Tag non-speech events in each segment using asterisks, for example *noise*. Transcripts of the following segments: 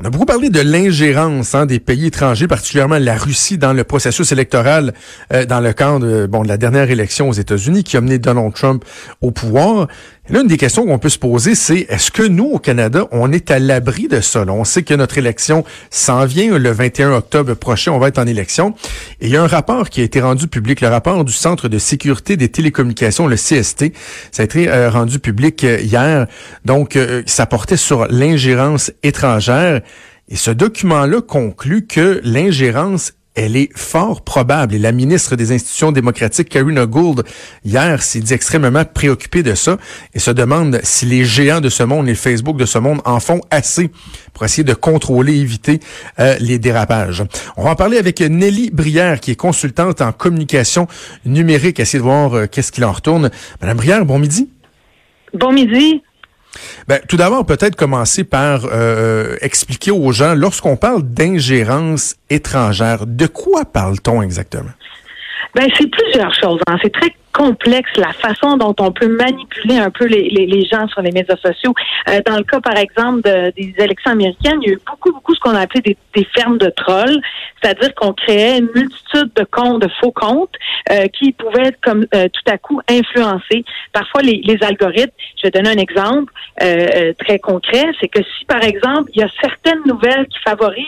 On a beaucoup parlé de l'ingérence hein, des pays étrangers, particulièrement la Russie, dans le processus électoral euh, dans le cadre de, de la dernière élection aux États-Unis qui a mené Donald Trump au pouvoir. L'une des questions qu'on peut se poser, c'est est-ce que nous, au Canada, on est à l'abri de ça? on sait que notre élection s'en vient le 21 octobre prochain, on va être en élection. Et il y a un rapport qui a été rendu public, le rapport du Centre de sécurité des télécommunications, le CST. Ça a été euh, rendu public euh, hier. Donc, ça portait sur l'ingérence étrangère. Et ce document-là conclut que l'ingérence elle est fort probable. Et la ministre des Institutions démocratiques, Karina Gould, hier, s'est dit extrêmement préoccupée de ça et se demande si les géants de ce monde, les Facebook de ce monde, en font assez pour essayer de contrôler, éviter euh, les dérapages. On va en parler avec Nelly Brière, qui est consultante en communication numérique, essayer de voir euh, qu'est-ce qu'il en retourne. Madame Brière, bon midi. Bon midi. Ben, tout d'abord, peut-être commencer par euh, expliquer aux gens, lorsqu'on parle d'ingérence étrangère, de quoi parle-t-on exactement? Ben, c'est plusieurs choses. Hein. C'est très complexe la façon dont on peut manipuler un peu les, les, gens sur les médias sociaux. Euh, dans le cas, par exemple, des élections américaines, il y a eu beaucoup, beaucoup ce qu'on a appelé des, des fermes de trolls, c'est-à-dire qu'on créait une multitude de comptes, de faux comptes, euh, qui pouvaient être comme euh, tout à coup influencer parfois les, les algorithmes. Je vais donner un exemple très concret, c'est que si, par exemple, il y a certaines nouvelles qui favorisent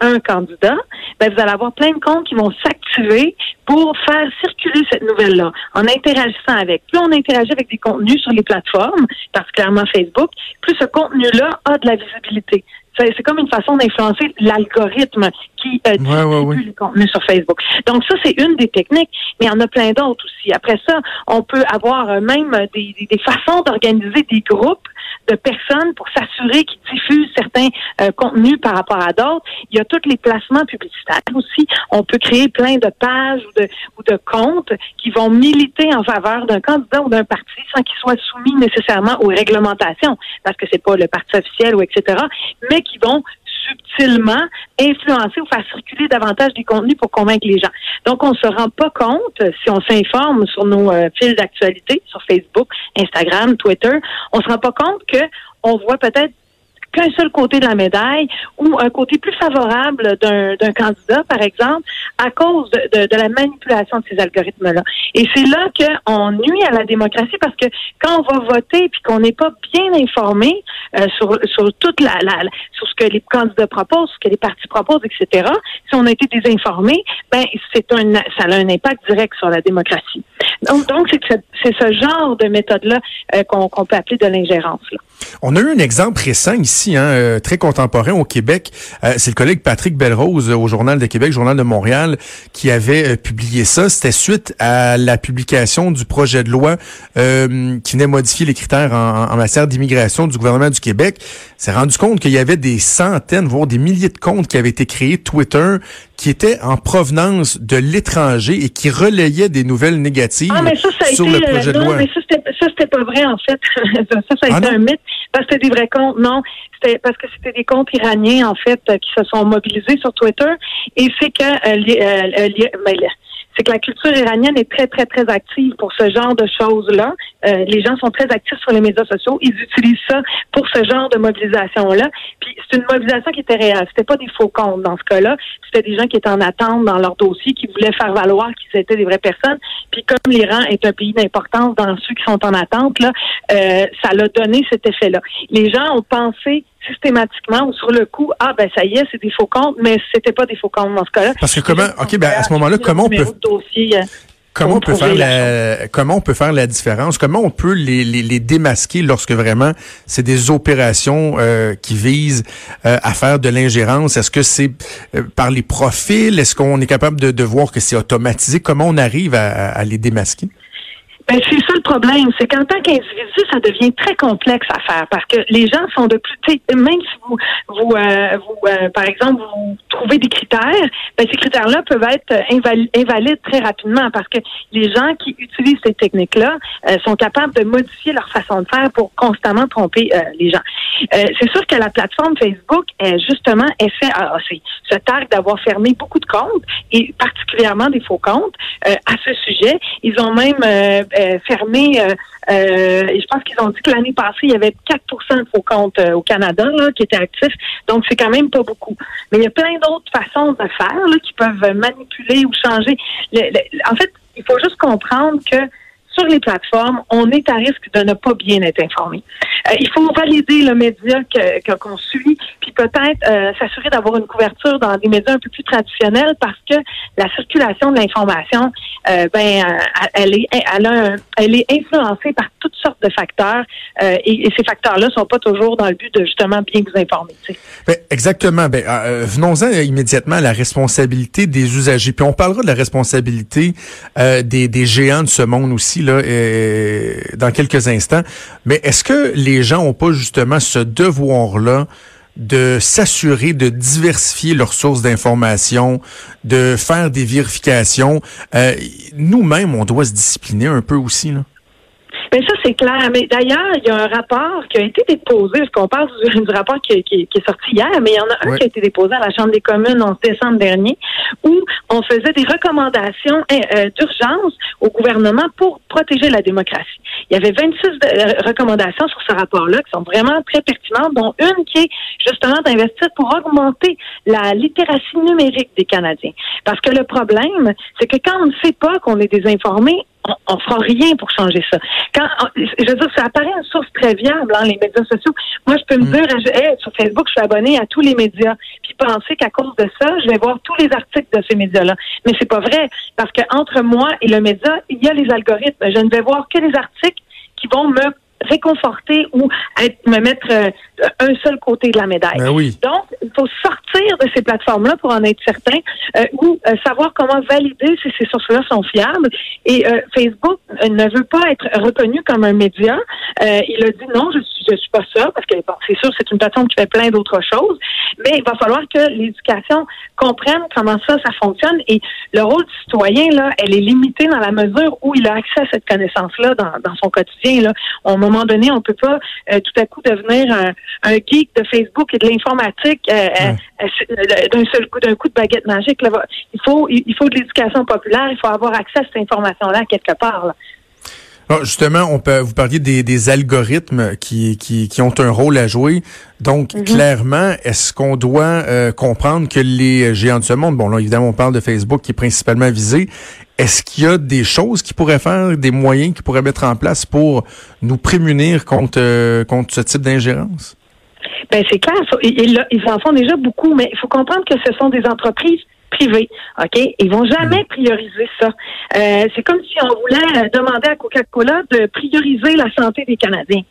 un candidat, ben vous allez avoir plein de comptes qui vont s'activer pour faire circuler cette nouvelle-là en interagissant avec. Plus on interagit avec des contenus sur les plateformes, particulièrement Facebook, plus ce contenu-là a de la visibilité. C'est comme une façon d'influencer l'algorithme qui euh, distribue les contenus sur Facebook. Donc ça, c'est une des techniques, mais il y en a plein d'autres aussi. Après ça, on peut avoir euh, même des, des façons d'organiser des groupes de personnes pour s'assurer qu'ils diffusent certains euh, contenus par rapport à d'autres. Il y a tous les placements publicitaires aussi. On peut créer plein de pages ou de, ou de comptes qui vont militer en faveur d'un candidat ou d'un parti sans qu'ils soient soumis nécessairement aux réglementations, parce que c'est pas le parti officiel ou etc., mais qui vont subtilement influencer ou faire circuler davantage des contenus pour convaincre les gens. Donc, on se rend pas compte, si on s'informe sur nos euh, fils d'actualité, sur Facebook, Instagram, Twitter, on se rend pas compte que on voit peut-être qu'un seul côté de la médaille ou un côté plus favorable d'un candidat, par exemple, à cause de, la manipulation de ces algorithmes-là. Et c'est là qu'on nuit à la démocratie parce que quand on va voter puis qu'on n'est pas bien informé euh, sur, sur toute la, sur ce que les candidats proposent, ce que les partis proposent, etc. Si on a été désinformé, ben c'est un ça a un impact direct sur la démocratie. Donc c'est ce genre de méthode là euh, qu'on peut appeler de l'ingérence. On a eu un exemple récent ici, hein, euh, très contemporain au Québec. c'est le collègue Patrick Belrose au Journal de Québec, Journal de Montréal, qui avait publié ça. C'était suite à la publication du projet de loi qui venait modifier les critères en, en matière d'immigration du gouvernement du Québec s'est rendu compte qu'il y avait des centaines, voire des milliers de comptes qui avaient été créés Twitter qui étaient en provenance de l'étranger et qui relayaient des nouvelles négatives ah, sur le projet de loi. Mais ça, c'était pas vrai, en fait. *laughs* ça, ça a ah, été un mythe parce que c'était des vrais comptes. Non, c'était parce que c'était des comptes iraniens, en fait, qui se sont mobilisés sur Twitter. Et c'est que euh, euh, ben, c'est que la culture iranienne est très, très, très active pour ce genre de choses-là. Euh, les gens sont très actifs sur les médias sociaux. Ils utilisent ça pour ce genre de mobilisation-là. Puis c'est une mobilisation qui était réelle. C'était pas des faux comptes dans ce cas-là. C'était des gens qui étaient en attente dans leur dossier, qui voulaient faire valoir qu'ils étaient des vraies personnes. Puis comme l'Iran est un pays d'importance dans ceux qui sont en attente, là, euh, ça l'a donné cet effet-là. Les gens ont pensé systématiquement ou sur le coup, ah ben ça y est, c'est des faux comptes, mais c'était pas des faux comptes dans ce cas-là. Parce que comment, ok, ben à ce moment-là, comment on peut euh, Comment on peut faire la, comment on peut faire la différence? Comment on peut les, les, les démasquer lorsque vraiment c'est des opérations euh, qui visent euh, à faire de l'ingérence? Est-ce que c'est par les profils? Est-ce qu'on est capable de, de voir que c'est automatisé? Comment on arrive à, à les démasquer? Ben, c'est ça le problème, c'est qu'en tant qu'individu, ça devient très complexe à faire parce que les gens sont de plus, même si vous, vous, euh, vous euh, par exemple, vous trouvez des critères, ben, ces critères-là peuvent être invalides très rapidement parce que les gens qui utilisent ces techniques-là sont capables de modifier leur façon de faire pour constamment tromper les gens. c'est sûr que la plateforme Facebook, justement, essaie, ah, se targue d'avoir fermé beaucoup de comptes et particulièrement des faux comptes à ce sujet. Ils ont même fermé euh, et je pense qu'ils ont dit que l'année passée, il y avait 4% de faux comptes euh, au Canada là, qui étaient actifs. Donc, c'est quand même pas beaucoup. Mais il y a plein d'autres façons de faire là, qui peuvent manipuler ou changer. en fait, il faut juste comprendre que sur les plateformes, on est à risque de ne pas bien être informé. Euh, il faut valider le média qu'on suit, puis peut-être euh, s'assurer d'avoir une couverture dans des médias un peu plus traditionnels parce que la circulation de l'information, euh, ben, elle est, elle, est influencée par toutes sortes de facteurs et, ces facteurs-là sont pas toujours dans le but de justement bien vous informer. Ben, exactement. Ben, venons-en immédiatement à la responsabilité des usagers. Puis on parlera de la responsabilité des, des géants de ce monde aussi là, dans quelques instants. Mais est-ce que les gens ont pas justement ce devoir-là de s'assurer de diversifier leurs sources d'information, de faire des vérifications? Euh, Nous-mêmes, on doit se discipliner un peu aussi. Là. Mais ça, c'est clair. Mais d'ailleurs, il y a un rapport qui a été déposé, parce qu'on parle du, rapport qui, est sorti hier, mais il y en a un qui a été déposé à la Chambre des communes en décembre dernier, où on faisait des recommandations hein, euh, d'urgence au gouvernement pour protéger la démocratie. Il y avait 26 euh, recommandations sur ce rapport-là qui sont vraiment très pertinentes, dont une qui est justement d'investir pour augmenter la littératie numérique des Canadiens. Parce que le problème, c'est que quand on ne sait pas qu'on est désinformé, on, ne fera rien pour changer ça. Quand, je veux dire, ça apparaît une source très viable, hein, les médias sociaux. Moi, je peux me mm. dire, sur Facebook, je suis abonné à tous les médias, puis penser qu'à cause de ça, je vais voir tous les articles de ces médias-là. Mais c'est pas vrai, parce que entre moi et le média, il y a les algorithmes. Je ne vais voir que les articles qui vont me réconforter ou être, me mettre euh, un seul côté de la médaille. Ben oui. Donc, il faut sortir de ces plateformes-là pour en être certain euh, ou euh, savoir comment valider si ces sources-là sont fiables. Et Facebook ne veut pas être reconnu comme un média. il a dit non, je suis, je suis pas ça parce que bon, c'est sûr, c'est une plateforme qui fait plein d'autres choses, mais il va falloir que l'éducation comprenne comment ça, ça fonctionne. Et le rôle du citoyen là, elle est limitée dans la mesure où il a accès à cette connaissance-là dans, dans son quotidien. Là, on moment donné, on peut pas euh, tout à coup devenir un, geek de Facebook et de l'informatique euh, euh, d'un seul coup, d'un coup de baguette magique. Il faut, il faut de l'éducation populaire. Il faut avoir accès à cette information-là quelque part. Ah, justement, on peut vous parliez des, algorithmes qui, qui, ont un rôle à jouer. Donc, mhm. clairement, est-ce qu'on doit comprendre que les géants de ce monde, bon là évidemment on parle de Facebook qui est principalement visé, est-ce qu'il y a des choses qui pourraient faire, des moyens qui pourraient mettre en place pour nous prémunir contre, euh, contre ce type d'ingérence? Ben c'est clair, ils, ils, en font déjà beaucoup, mais il faut comprendre que ce sont des entreprises privées, ok? Ils vont jamais mm. prioriser ça. Euh, c'est comme si on voulait euh, demander à Coca-Cola de prioriser la santé des Canadiens.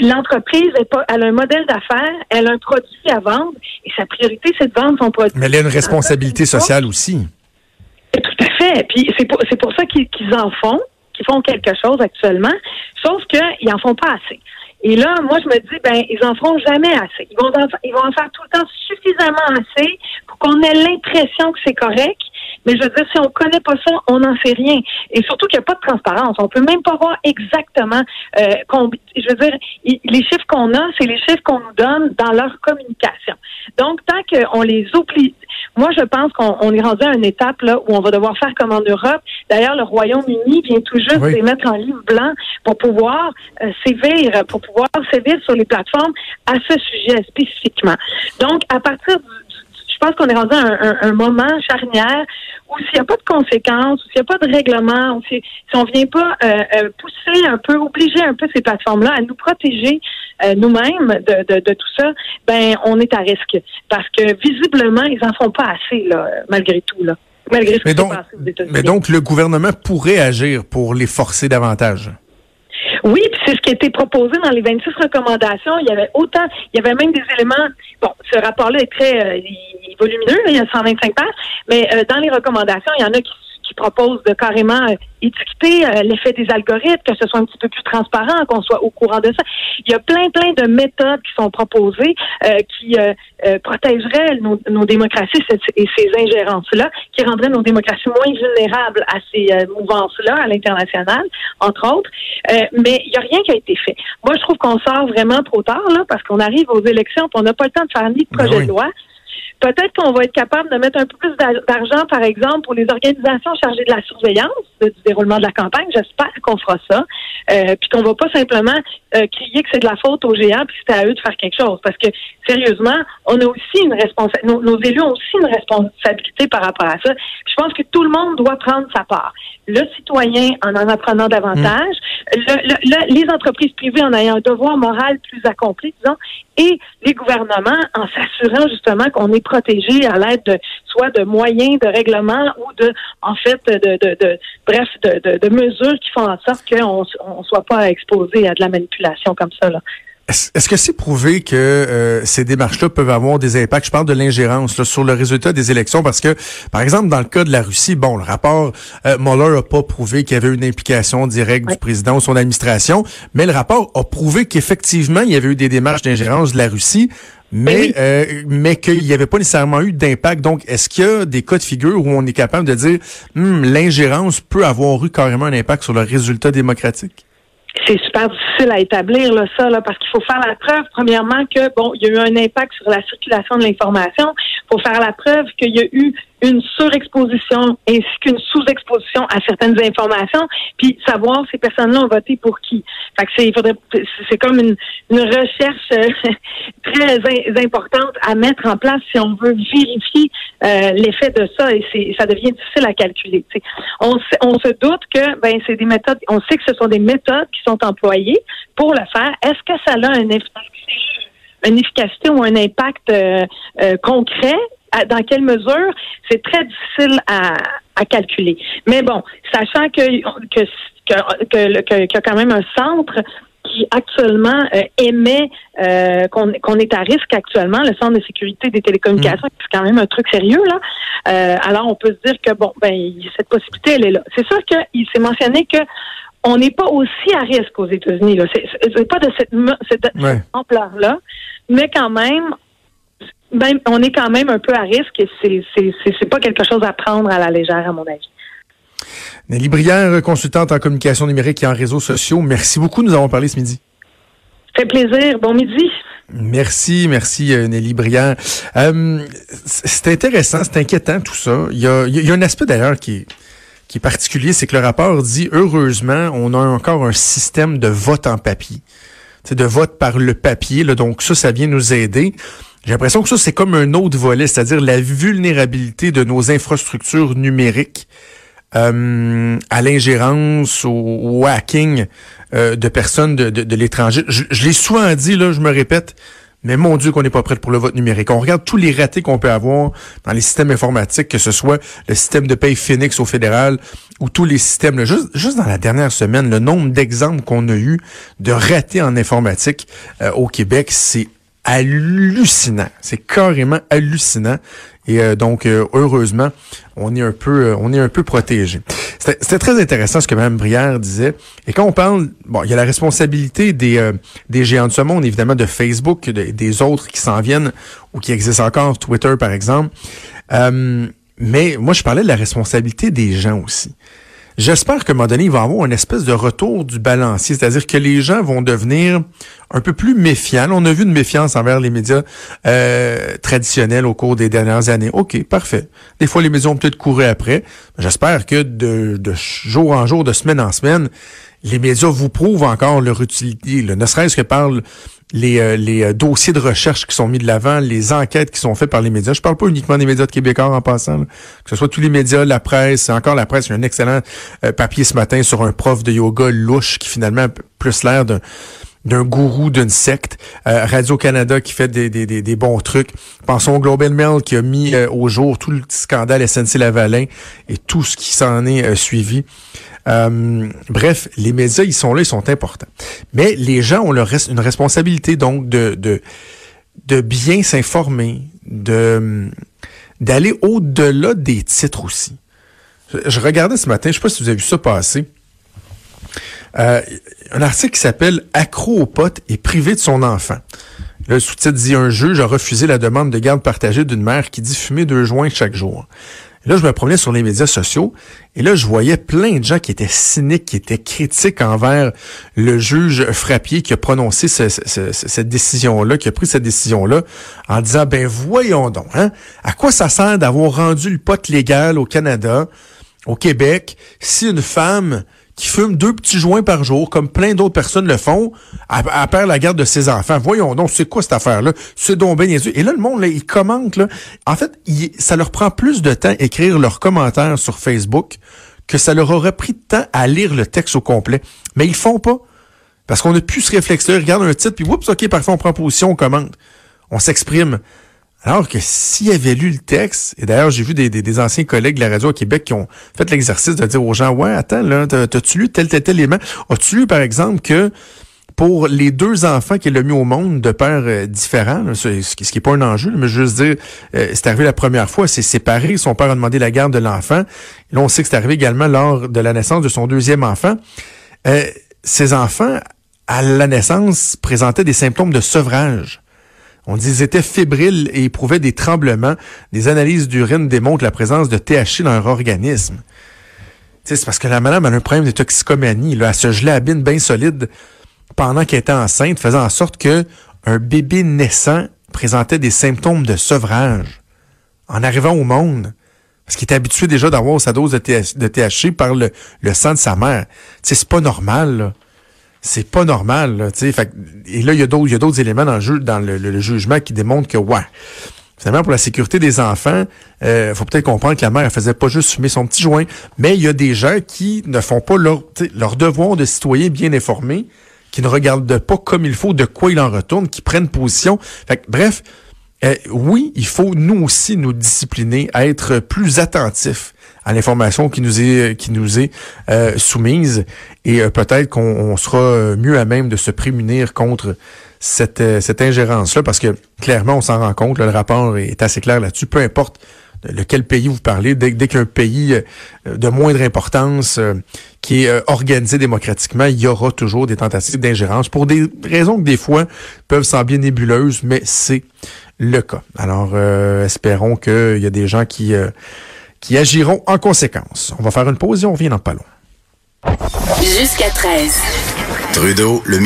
L'entreprise elle a un modèle d'affaires, elle a un produit à vendre, et sa priorité c'est de vendre son produit. Mais elle a une responsabilité sociale aussi. Tout à fait. Puis c'est pour, pour ça qu'ils en font, qu'ils font quelque chose actuellement, sauf qu'ils en font pas assez. Et là, moi, je me dis, ben, ils en feront jamais assez. Ils vont en, ils vont en faire tout le temps suffisamment assez pour qu'on ait l'impression que c'est correct, mais je veux dire, si on connaît pas ça, on n'en sait rien. Et surtout qu'il n'y a pas de transparence. On peut même pas voir exactement. Euh, je veux dire, les chiffres qu'on a, c'est les chiffres qu'on nous donne dans leur communication. Donc, tant qu'on les oublie, moi, je pense qu'on est rendu à une étape là où on va devoir faire comme en Europe. D'ailleurs, le Royaume-Uni vient tout juste de les mettre en livre blanc pour pouvoir euh, sévir, pour pouvoir sévir sur les plateformes à ce sujet spécifiquement. Donc, à partir du je pense qu'on est rendu à un, moment charnière où s'il n'y a pas de conséquences, s'il n'y a pas de règlement, si, on ne vient pas euh, euh, pousser un peu, obliger un peu ces plateformes-là à nous protéger euh, nous-mêmes de, tout ça, ben on est à risque. Parce que visiblement, ils n'en font pas assez, là, malgré tout. Là. Malgré mais, donc, mais donc, le gouvernement pourrait agir pour les forcer davantage. Oui, puis c'est ce qui a été proposé dans les 26 recommandations. Il y avait autant, il y avait même des éléments. Bon, ce rapport-là est très volumineux, il y a 125 pages, mais euh, dans les recommandations, il y en a qui, qui propose de carrément étiqueter l'effet des algorithmes, que ce soit un petit peu plus transparent, qu'on soit au courant de ça. Il y a plein, plein de méthodes qui sont proposées qui protégeraient nos, nos démocraties et ces ingérences-là, qui rendraient nos démocraties moins vulnérables à ces mouvances-là à l'international, entre autres. mais il n'y a rien qui a été fait. Moi, je trouve qu'on sort vraiment trop tard, là, parce qu'on arrive aux élections, on n'a pas le temps de faire ni de ben projet de loi. Peut-être qu'on va être capable de mettre un peu plus d'argent, par exemple, pour les organisations chargées de la surveillance du déroulement de la campagne. J'espère qu'on fera ça. Euh, puis qu'on va pas simplement euh, crier que c'est de la faute aux géants puis c'est à eux de faire quelque chose. Parce que, sérieusement, on a aussi une responsabilité, nos, élus ont aussi une responsabilité par rapport à ça. je pense que tout le monde doit prendre sa part. Le citoyen en en apprenant davantage, les entreprises privées en ayant un devoir moral plus accompli, disons, et les gouvernements en s'assurant justement qu'on est protégé à l'aide de soit de moyens de règlement ou de en fait de, de, de bref de, de, mesures qui font en sorte qu'on on soit pas exposé à de la manipulation comme ça là. Est-ce que c'est prouvé que euh, ces démarches-là peuvent avoir des impacts? Je parle de l'ingérence sur le résultat des élections parce que, par exemple, dans le cas de la Russie, bon, le rapport euh, Mueller n'a pas prouvé qu'il y avait une implication directe du président ou son administration, mais le rapport a prouvé qu'effectivement, il y avait eu des démarches d'ingérence de la Russie, mais, euh, mais qu'il n'y avait pas nécessairement eu d'impact. Donc, est-ce qu'il y a des cas de figure où on est capable de dire hmm, l'ingérence peut avoir eu carrément un impact sur le résultat démocratique? c'est super difficile à établir là, ça, là, parce qu'il faut faire la preuve, premièrement, que bon, il y a eu un impact sur la circulation de l'information. Il faut faire la preuve qu'il y a eu une surexposition ainsi qu'une sous-exposition à certaines informations, puis savoir ces personnes-là ont voté pour qui. Fait que c'est, il faudrait, c'est comme une, une recherche euh, *laughs* très importante à mettre en place si on veut vérifier euh, l'effet de ça et c'est, ça devient difficile à calculer. On, on se doute que ben c'est des méthodes, on sait que ce sont des méthodes qui sont employées pour le faire. Est-ce que ça a un une efficacité ou un impact euh, concret? Dans quelle mesure, c'est très difficile à, à, calculer. Mais bon, sachant que que qu'il y a quand même un centre qui actuellement euh, émet euh, qu'on est à risque actuellement, le Centre de sécurité des télécommunications, mm. c'est quand même un truc sérieux là. Euh, alors on peut se dire que bon, ben cette possibilité elle est là. C'est sûr qu'il s'est mentionné que on n'est pas aussi à risque aux États-Unis. Là, c'est pas de cette, cette ampleur là, mais quand même on est quand même un peu à risque et c'est, pas quelque chose à prendre à la légère, à mon avis. Nelly Brière, consultante en communication numérique et en réseaux sociaux, merci beaucoup. Nous avons parlé ce midi. fait plaisir. Bon midi. Merci, merci euh, Nelly Brière. Euh, c'est intéressant, c'est inquiétant tout ça. Il y a, il y a un aspect d'ailleurs qui est, qui est particulier, c'est que le rapport dit heureusement, on a encore un système de vote en papier. C'est de vote par le papier. Là, donc ça, ça vient nous aider. J'ai l'impression que ça, c'est comme un autre volet, c'est-à-dire la vulnérabilité de nos infrastructures numériques euh, à l'ingérence, au, hacking euh, de personnes de, de, l'étranger. Je, l'ai souvent dit, là, je me répète, mais mon Dieu qu'on n'est pas prêt pour le vote numérique. On regarde tous les ratés qu'on peut avoir dans les systèmes informatiques, que ce soit le système de paye Phoenix au fédéral ou tous les systèmes. juste, juste dans la dernière semaine, le nombre d'exemples qu'on a eu de ratés en informatique euh, au Québec, c'est hallucinant. C'est carrément hallucinant. Et euh, donc, euh, heureusement, on est un peu, euh, on est un peu protégé. C'était très intéressant ce que Mme Brière disait. Et quand on parle, bon, il y a la responsabilité des, des géants de ce monde, évidemment, de Facebook, des autres qui s'en viennent ou qui existent encore, Twitter par exemple. mais moi, je parlais de la responsabilité des gens aussi. J'espère qu'à un moment donné, il va avoir une espèce de retour du balancier, c'est-à-dire que les gens vont devenir un peu plus méfiants. On a vu une méfiance envers les médias euh, traditionnels au cours des dernières années. OK, parfait. Des fois, les médias ont peut-être couru après. J'espère que de, de jour en jour, de semaine en semaine, les médias vous prouvent encore leur utilité, ne serait-ce que par les, euh, euh, dossiers de recherche qui sont mis de l'avant, les enquêtes qui sont faites par les médias. Je parle pas uniquement des médias de québécois en passant, que ce soit tous les médias, la presse, encore la presse. Il y a un excellent euh, papier ce matin sur un prof de yoga louche qui finalement a plus l'air d'un gourou d'une secte. Radio-Canada qui fait des, bons trucs. Pensons au Global Mail qui a mis au jour tout le scandale SNC-Lavalin et tout ce qui s'en est suivi. Euh, bref, les médias, ils sont là, ils sont importants. Mais les gens ont une responsabilité donc de, bien s'informer, d'aller au-delà des titres aussi. Je, regardais ce matin, je sais pas si vous avez vu ça passer. Euh, un article qui s'appelle Accro au pote et privé de son enfant. Le sous-titre dit un juge a refusé la demande de garde partagée d'une mère qui dit fumer deux joints chaque jour. Là, je me promenais sur les médias sociaux et là, je voyais plein de gens qui étaient cyniques, qui étaient critiques envers le juge Frappier qui a prononcé cette décision-là, qui a pris cette décision-là, en disant, ben voyons donc, hein, à quoi ça sert d'avoir rendu le pote légal au Canada, au Québec, si une femme qui fume deux petits joints par jour, comme plein d'autres personnes le font, à, perdre la garde de ses enfants. Voyons donc, c'est quoi cette affaire-là? C'est donc ben Et là, le monde, là, il commente. Là. En fait, ça leur prend plus de temps écrire leurs commentaires sur Facebook que ça leur aurait pris de temps à lire le texte au complet. Mais ils font pas. Parce qu'on a plus ce réflexe-là. Ils regardent un titre, puis oups, OK, parfois on prend position, on commente. On s'exprime. Alors que s'il avait lu le texte, et d'ailleurs, j'ai vu des, anciens collègues de la radio au Québec qui ont fait l'exercice de dire aux gens, ouais, attends, là, t'as-tu lu tel, tel, tel élément? As-tu lu, par exemple, que pour les deux enfants qu'il a mis au monde de pères euh, différents, ce, qui n'est pas un enjeu, mais juste dire, euh, c'est arrivé la première fois, c'est séparé, son père a demandé la garde de l'enfant. Là, on sait que c'est arrivé également lors de la naissance de son deuxième enfant. Euh, ces enfants, à la naissance, présentaient des symptômes de sevrage. On dit qu'ils étaient fébriles et éprouvaient des tremblements. Des analyses d'urine démontrent la présence de THC dans leur organisme. C'est parce que la madame a un problème de toxicomanie. Elle se gelait à bine bien solide pendant qu'elle était enceinte, faisant en sorte que un bébé naissant présentait des symptômes de sevrage en arrivant au monde. Parce qu'il était habitué déjà d'avoir sa dose de, THC par le, sang de sa mère. C'est pas normal. C'est pas normal. Là, fait, et là, il y a d'autres, il éléments dans le jeu, dans le, jugement qui démontrent que ouais. Finalement, pour la sécurité des enfants, euh, faut peut-être comprendre que la mère, elle faisait pas juste fumer son petit joint, mais il y a des gens qui ne font pas leur, leur devoir de citoyen bien informé, qui ne regardent pas comme il faut de quoi il en retourne, qui prennent position. Fait bref, euh, oui, il faut nous aussi nous discipliner, à être plus attentifs à l'information qui nous est qui nous est euh, soumise et euh, peut-être qu'on sera mieux à même de se prémunir contre cette, cette ingérence-là parce que clairement on s'en rend compte, le rapport est assez clair là-dessus, peu importe lequel pays vous parlez, dès, dès qu'un pays de moindre importance qui est organisé démocratiquement, il y aura toujours des tentatives d'ingérence pour des raisons que des fois peuvent sembler nébuleuses, mais c'est le cas. Alors, euh, espérons qu'il y a des gens qui, euh, qui agiront en conséquence. On va faire une pause et on revient dans pas long. Jusqu'à 13. Trudeau, le